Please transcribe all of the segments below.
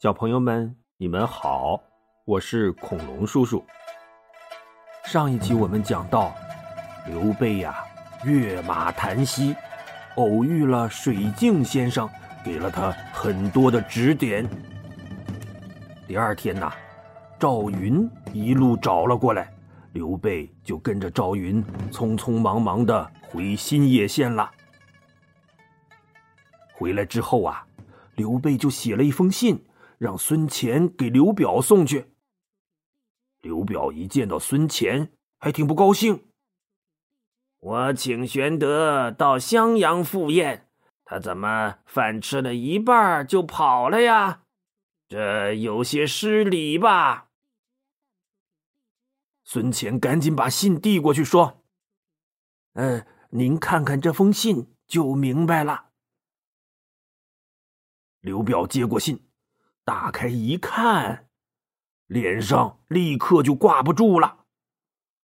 小朋友们，你们好，我是恐龙叔叔。上一集我们讲到，刘备呀，跃马檀溪，偶遇了水镜先生，给了他很多的指点。第二天呐，赵云一路找了过来，刘备就跟着赵云匆匆忙忙的回新野县了。回来之后啊，刘备就写了一封信。让孙乾给刘表送去。刘表一见到孙乾，还挺不高兴。我请玄德到襄阳赴宴，他怎么饭吃了一半就跑了呀？这有些失礼吧？孙乾赶紧把信递过去，说：“嗯，您看看这封信就明白了。”刘表接过信。打开一看，脸上立刻就挂不住了。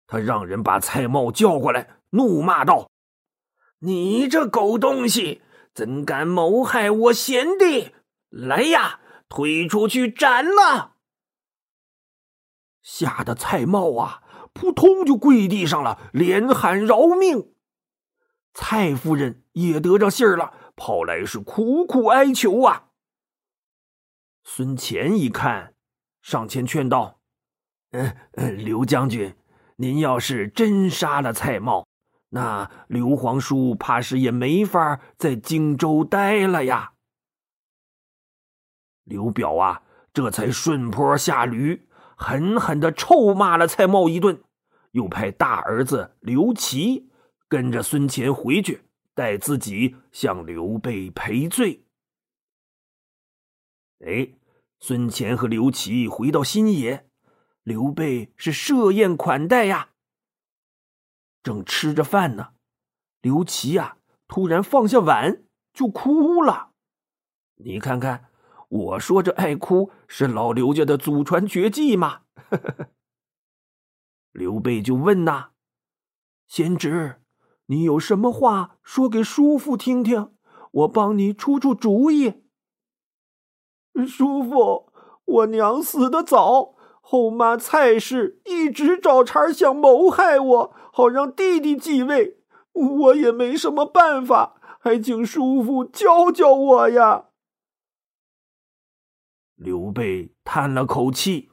他让人把蔡瑁叫过来，怒骂道：“你这狗东西，怎敢谋害我贤弟？来呀，推出去斩了！”吓得蔡瑁啊，扑通就跪地上了，连喊饶命。蔡夫人也得着信儿了，跑来是苦苦哀求啊。孙乾一看，上前劝道：“嗯嗯，刘将军，您要是真杀了蔡瑁，那刘皇叔怕是也没法在荆州待了呀。”刘表啊，这才顺坡下驴，狠狠的臭骂了蔡瑁一顿，又派大儿子刘琦跟着孙乾回去，带自己向刘备赔罪。哎，孙乾和刘琦回到新野，刘备是设宴款待呀。正吃着饭呢，刘琦呀突然放下碗就哭了。你看看，我说这爱哭是老刘家的祖传绝技吗？刘备就问呐：“贤侄，你有什么话说给叔父听听，我帮你出出主意。”叔父，我娘死的早，后妈蔡氏一直找茬想谋害我，好让弟弟继位，我也没什么办法，还请叔父教教我呀。刘备叹了口气，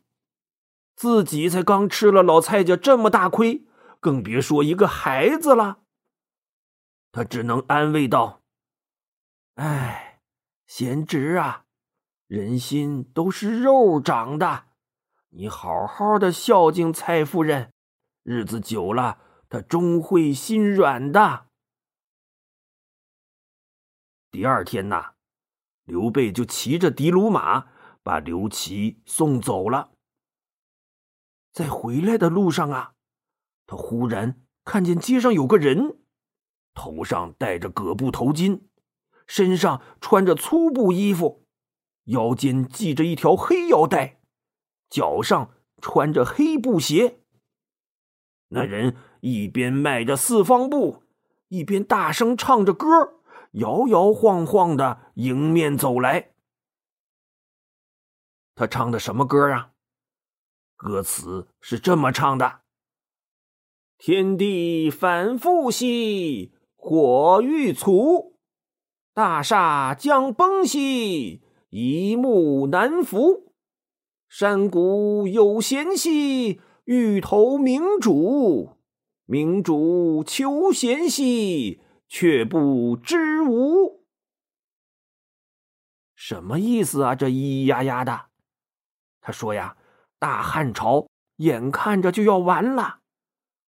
自己才刚吃了老蔡家这么大亏，更别说一个孩子了。他只能安慰道：“哎，贤侄啊。”人心都是肉长的，你好好的孝敬蔡夫人，日子久了，她终会心软的。第二天呐，刘备就骑着的卢马把刘琦送走了。在回来的路上啊，他忽然看见街上有个人，头上戴着葛布头巾，身上穿着粗布衣服。腰间系着一条黑腰带，脚上穿着黑布鞋。那人一边迈着四方步，一边大声唱着歌，摇摇晃晃的迎面走来。他唱的什么歌啊？歌词是这么唱的：“天地反复兮，火欲除；大厦将崩兮。”一目难服，山谷有贤兮，欲投明主；明主求贤兮，却不知无。什么意思啊？这咿咿呀呀的。他说呀，大汉朝眼看着就要完了，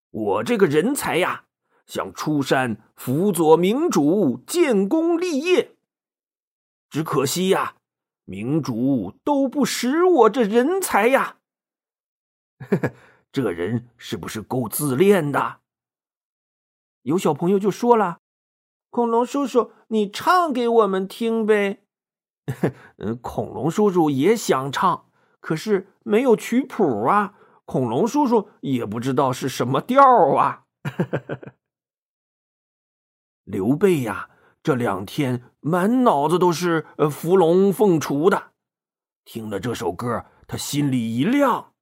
我这个人才呀，想出山辅佐明主建功立业，只可惜呀。明主都不识我这人才呀！这人是不是够自恋的？有小朋友就说了：“恐龙叔叔，你唱给我们听呗。”，恐龙叔叔也想唱，可是没有曲谱啊。恐龙叔叔也不知道是什么调啊。刘备呀！这两天满脑子都是呃伏龙凤雏的，听了这首歌，他心里一亮，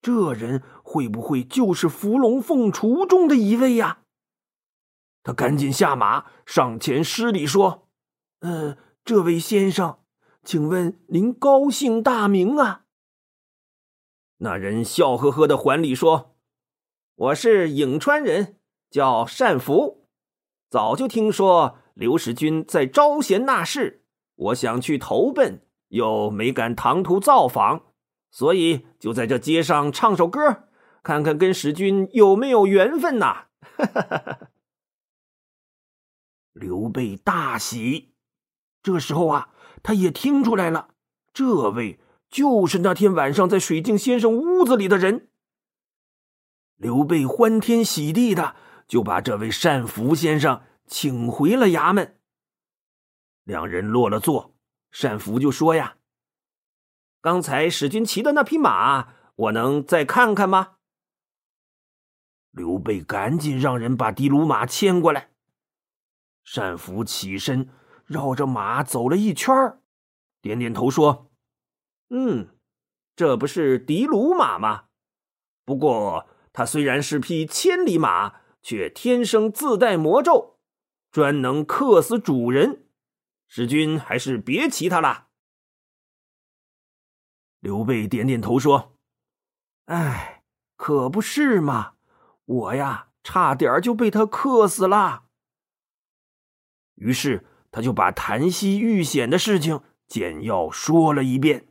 这人会不会就是伏龙凤雏中的一位呀？他赶紧下马，上前施礼说：“呃，这位先生，请问您高姓大名啊？”那人笑呵呵的还礼说：“我是颍川人，叫单福。早就听说刘使君在招贤纳士，我想去投奔，又没敢唐突造访，所以就在这街上唱首歌，看看跟使君有没有缘分呐。”刘备大喜。这时候啊，他也听出来了，这位。就是那天晚上在水镜先生屋子里的人。刘备欢天喜地的就把这位单福先生请回了衙门。两人落了座，单福就说：“呀，刚才使君骑的那匹马，我能再看看吗？”刘备赶紧让人把的卢马牵过来。单福起身，绕着马走了一圈点点头说。嗯，这不是的卢马吗？不过它虽然是匹千里马，却天生自带魔咒，专能克死主人。使君还是别骑它了。刘备点点头说：“哎，可不是嘛！我呀，差点就被他克死了。”于是他就把檀溪遇险的事情简要说了一遍。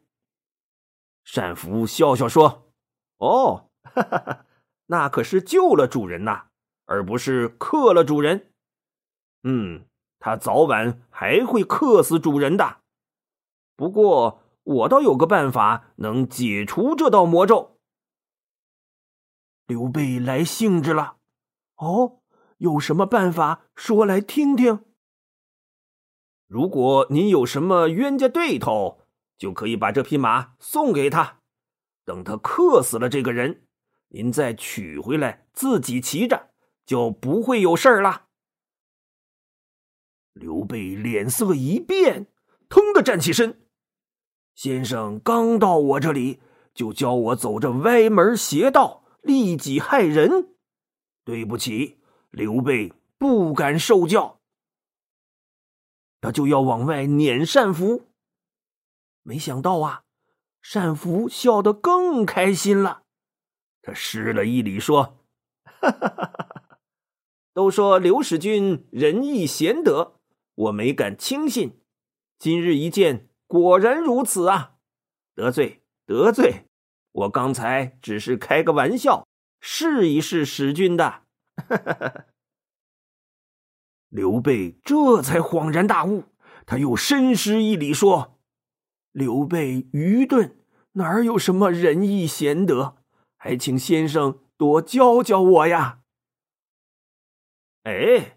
单福笑笑说：“哦，哈哈哈，那可是救了主人呐，而不是克了主人。嗯，他早晚还会克死主人的。不过我倒有个办法能解除这道魔咒。”刘备来兴致了。哦，有什么办法？说来听听。如果您有什么冤家对头。就可以把这匹马送给他，等他克死了这个人，您再取回来自己骑着，就不会有事儿了。刘备脸色一变，腾的站起身。先生刚到我这里，就教我走这歪门邪道，利己害人。对不起，刘备不敢受教。他就要往外撵单福。没想到啊，单福笑得更开心了。他施了一礼，说：“哈哈哈哈都说刘使君仁义贤德，我没敢轻信。今日一见，果然如此啊！得罪得罪，我刚才只是开个玩笑，试一试使君的。”刘备这才恍然大悟，他又深施一礼，说。刘备愚钝，哪有什么仁义贤德？还请先生多教教我呀！哎，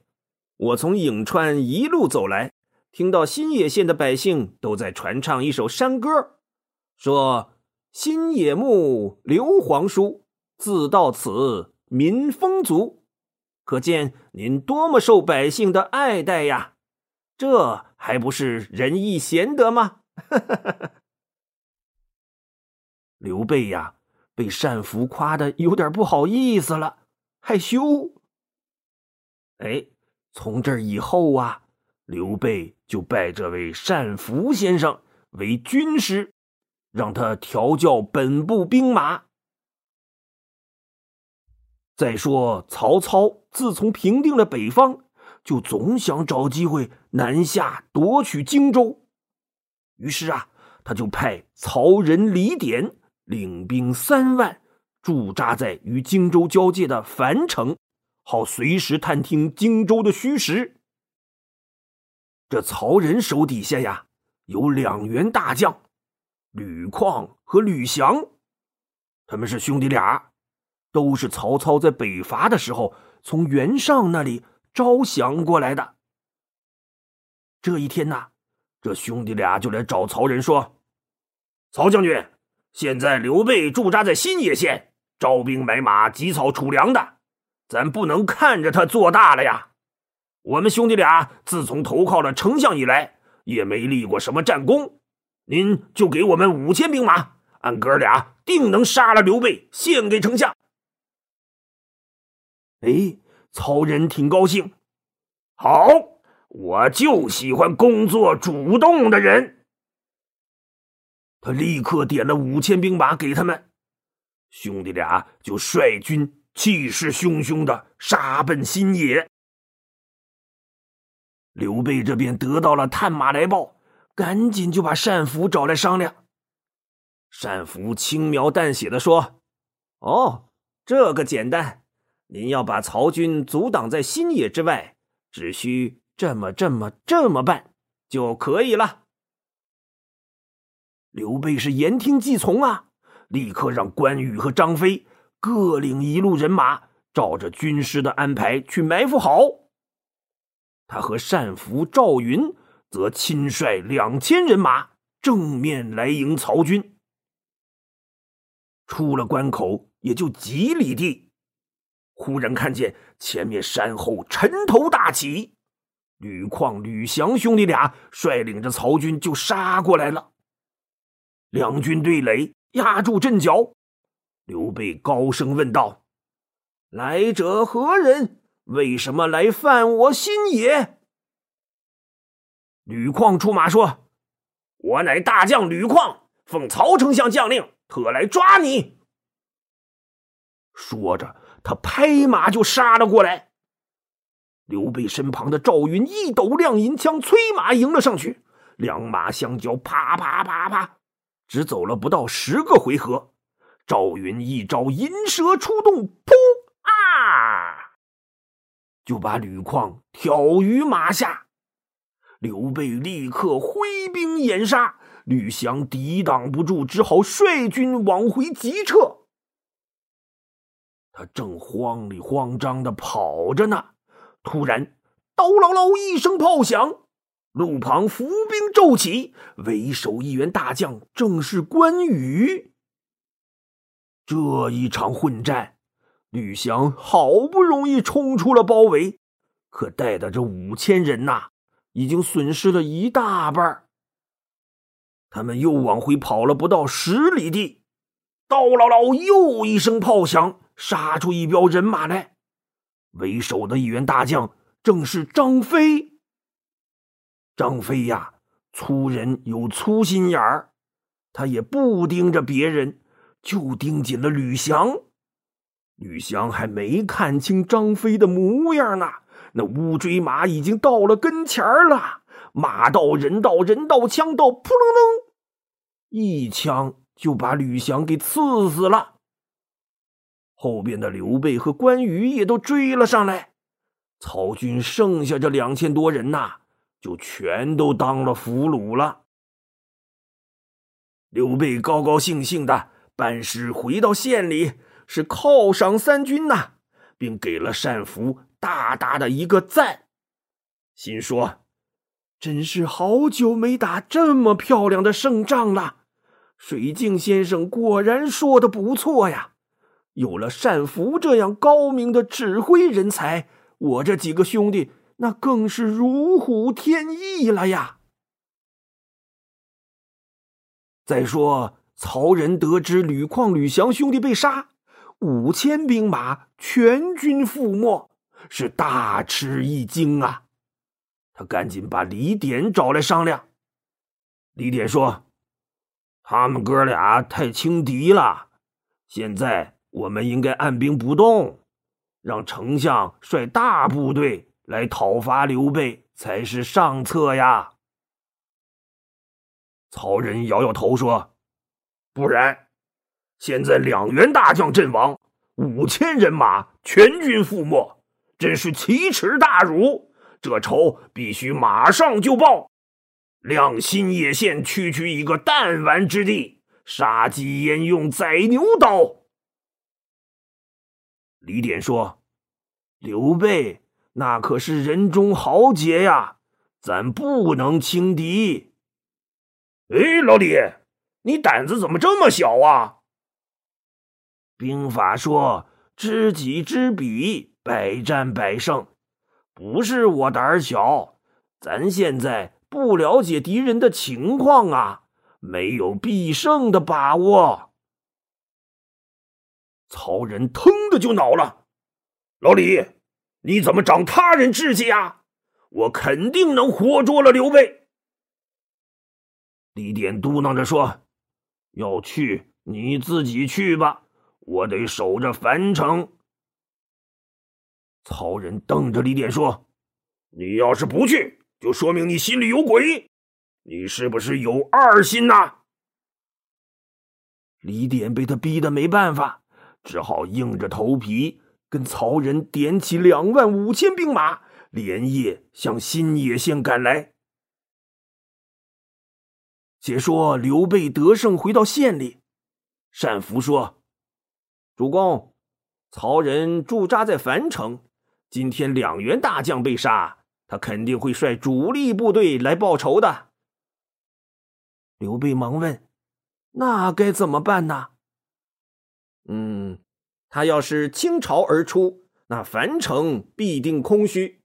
我从颍川一路走来，听到新野县的百姓都在传唱一首山歌，说：“新野牧刘皇叔，自到此民丰足。”可见您多么受百姓的爱戴呀！这还不是仁义贤德吗？刘备呀，被单福夸的有点不好意思了，害羞。哎，从这以后啊，刘备就拜这位单福先生为军师，让他调教本部兵马。再说曹操自从平定了北方，就总想找机会南下夺取荆州。于是啊，他就派曹仁、李典领兵三万驻扎在与荆州交界的樊城，好随时探听荆州的虚实。这曹仁手底下呀，有两员大将，吕旷和吕翔，他们是兄弟俩，都是曹操在北伐的时候从袁尚那里招降过来的。这一天呐。这兄弟俩就来找曹仁说：“曹将军，现在刘备驻扎在新野县，招兵买马、集草储粮的，咱不能看着他做大了呀。我们兄弟俩自从投靠了丞相以来，也没立过什么战功。您就给我们五千兵马，俺哥俩定能杀了刘备，献给丞相。”哎，曹仁挺高兴。好，我就喜欢工作主动的人。他立刻点了五千兵马给他们，兄弟俩就率军气势汹汹的杀奔新野。刘备这边得到了探马来报，赶紧就把单福找来商量。单福轻描淡写的说：“哦，这个简单。”您要把曹军阻挡在新野之外，只需这么、这么、这么办就可以了。刘备是言听计从啊，立刻让关羽和张飞各领一路人马，照着军师的安排去埋伏好。他和单福、赵云则亲率两千人马正面来迎曹军。出了关口，也就几里地。忽然看见前面山后尘头大起，吕旷、吕翔兄弟俩率领着曹军就杀过来了。两军对垒，压住阵脚。刘备高声问道：“来者何人？为什么来犯我新野？”吕旷出马说：“我乃大将吕旷，奉曹丞相将令，特来抓你。”说着。他拍马就杀了过来，刘备身旁的赵云一抖亮银枪，催马迎了上去。两马相交，啪啪啪啪，只走了不到十个回合，赵云一招银蛇出洞，噗啊，就把吕旷挑于马下。刘备立刻挥兵掩杀，吕翔抵挡不住，只好率军往回急撤。他正慌里慌张的跑着呢，突然，刀唠唠一声炮响，路旁伏兵骤起，为首一员大将正是关羽。这一场混战，吕翔好不容易冲出了包围，可带的这五千人呐，已经损失了一大半。他们又往回跑了不到十里地，刀姥姥又一声炮响。杀出一彪人马来，为首的一员大将正是张飞。张飞呀，粗人有粗心眼儿，他也不盯着别人，就盯紧了吕翔。吕翔还没看清张飞的模样呢，那乌骓马已经到了跟前了，马到人到人到枪到，扑棱棱，一枪就把吕翔给刺死了。后边的刘备和关羽也都追了上来，曹军剩下这两千多人呐，就全都当了俘虏了。刘备高高兴兴的班师回到县里，是犒赏三军呐，并给了单福大大的一个赞，心说：“真是好久没打这么漂亮的胜仗了。水镜先生果然说的不错呀。”有了单福这样高明的指挥人才，我这几个兄弟那更是如虎添翼了呀。再说，曹仁得知吕旷、吕翔兄弟被杀，五千兵马全军覆没，是大吃一惊啊！他赶紧把李典找来商量。李典说：“他们哥俩太轻敌了，现在。”我们应该按兵不动，让丞相率大部队来讨伐刘备才是上策呀。曹仁摇摇头说：“不然，现在两员大将阵亡，五千人马全军覆没，真是奇耻大辱。这仇必须马上就报，量新野县区区一个弹丸之地，杀鸡焉用宰牛刀。”李典说：“刘备那可是人中豪杰呀，咱不能轻敌。”哎，老李，你胆子怎么这么小啊？兵法说：“知己知彼，百战百胜。”不是我胆小，咱现在不了解敌人的情况啊，没有必胜的把握。曹仁腾的就恼了：“老李，你怎么长他人志气啊？我肯定能活捉了刘备。”李典嘟囔着说：“要去你自己去吧，我得守着樊城。”曹仁瞪着李典说：“你要是不去，就说明你心里有鬼，你是不是有二心呐？”李典被他逼得没办法。只好硬着头皮跟曹仁点起两万五千兵马，连夜向新野县赶来。且说刘备得胜回到县里，单福说：“主公，曹仁驻扎在樊城，今天两员大将被杀，他肯定会率主力部队来报仇的。”刘备忙问：“那该怎么办呢？”嗯，他要是倾巢而出，那樊城必定空虚。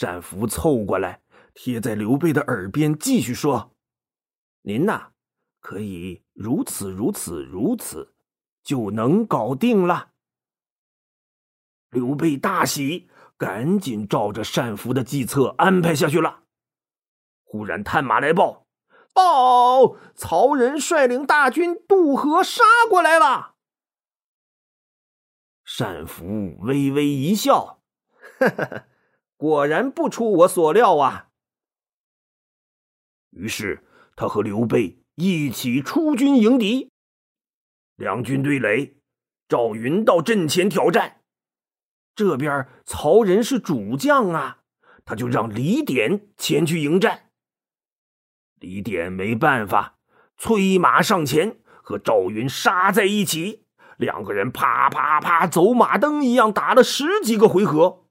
单福凑过来，贴在刘备的耳边，继续说：“您呐，可以如此如此如此，就能搞定了。”刘备大喜，赶紧照着单福的计策安排下去了。忽然探马来报。报！曹仁率领大军渡河杀过来了。单福微微一笑，呵呵，果然不出我所料啊。于是他和刘备一起出军迎敌。两军对垒，赵云到阵前挑战。这边曹仁是主将啊，他就让李典前去迎战。李典没办法，催马上前，和赵云杀在一起。两个人啪啪啪，走马灯一样打了十几个回合。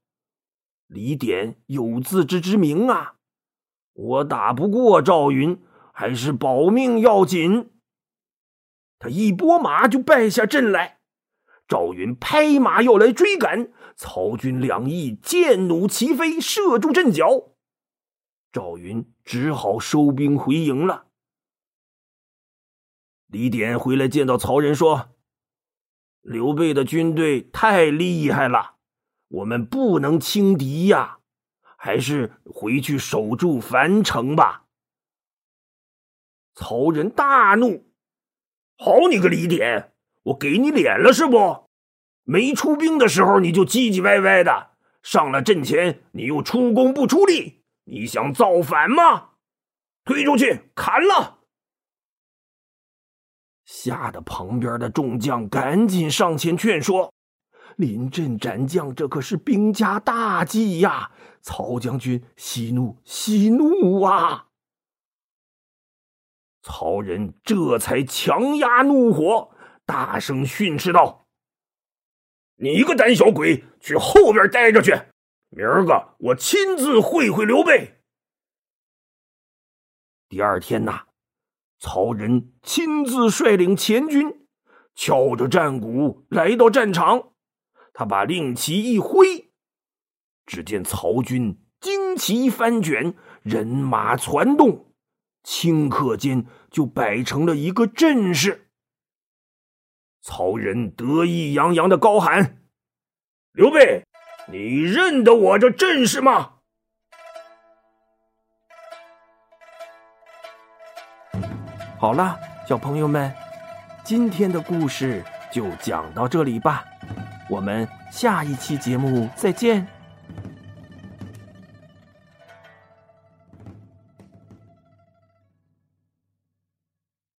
李典有自知之明啊，我打不过赵云，还是保命要紧。他一拨马就败下阵来。赵云拍马要来追赶，曹军两翼箭弩齐飞，射中阵脚。赵云只好收兵回营了。李典回来见到曹仁说：“刘备的军队太厉害了，我们不能轻敌呀，还是回去守住樊城吧。”曹仁大怒：“好你个李典，我给你脸了是不？没出兵的时候你就唧唧歪歪的，上了阵前你又出工不出力。”你想造反吗？推出去砍了！吓得旁边的众将赶紧上前劝说：“临阵斩将，这可是兵家大忌呀！”曹将军息怒，息怒啊！曹仁这才强压怒火，大声训斥道：“你一个胆小鬼，去后边待着去！”明儿个我亲自会会刘备。第二天呐，曹仁亲自率领前军，敲着战鼓来到战场。他把令旗一挥，只见曹军旌旗翻卷，人马攒动，顷刻间就摆成了一个阵势。曹仁得意洋洋的高喊：“刘备！”你认得我这阵势吗？好了，小朋友们，今天的故事就讲到这里吧，我们下一期节目再见。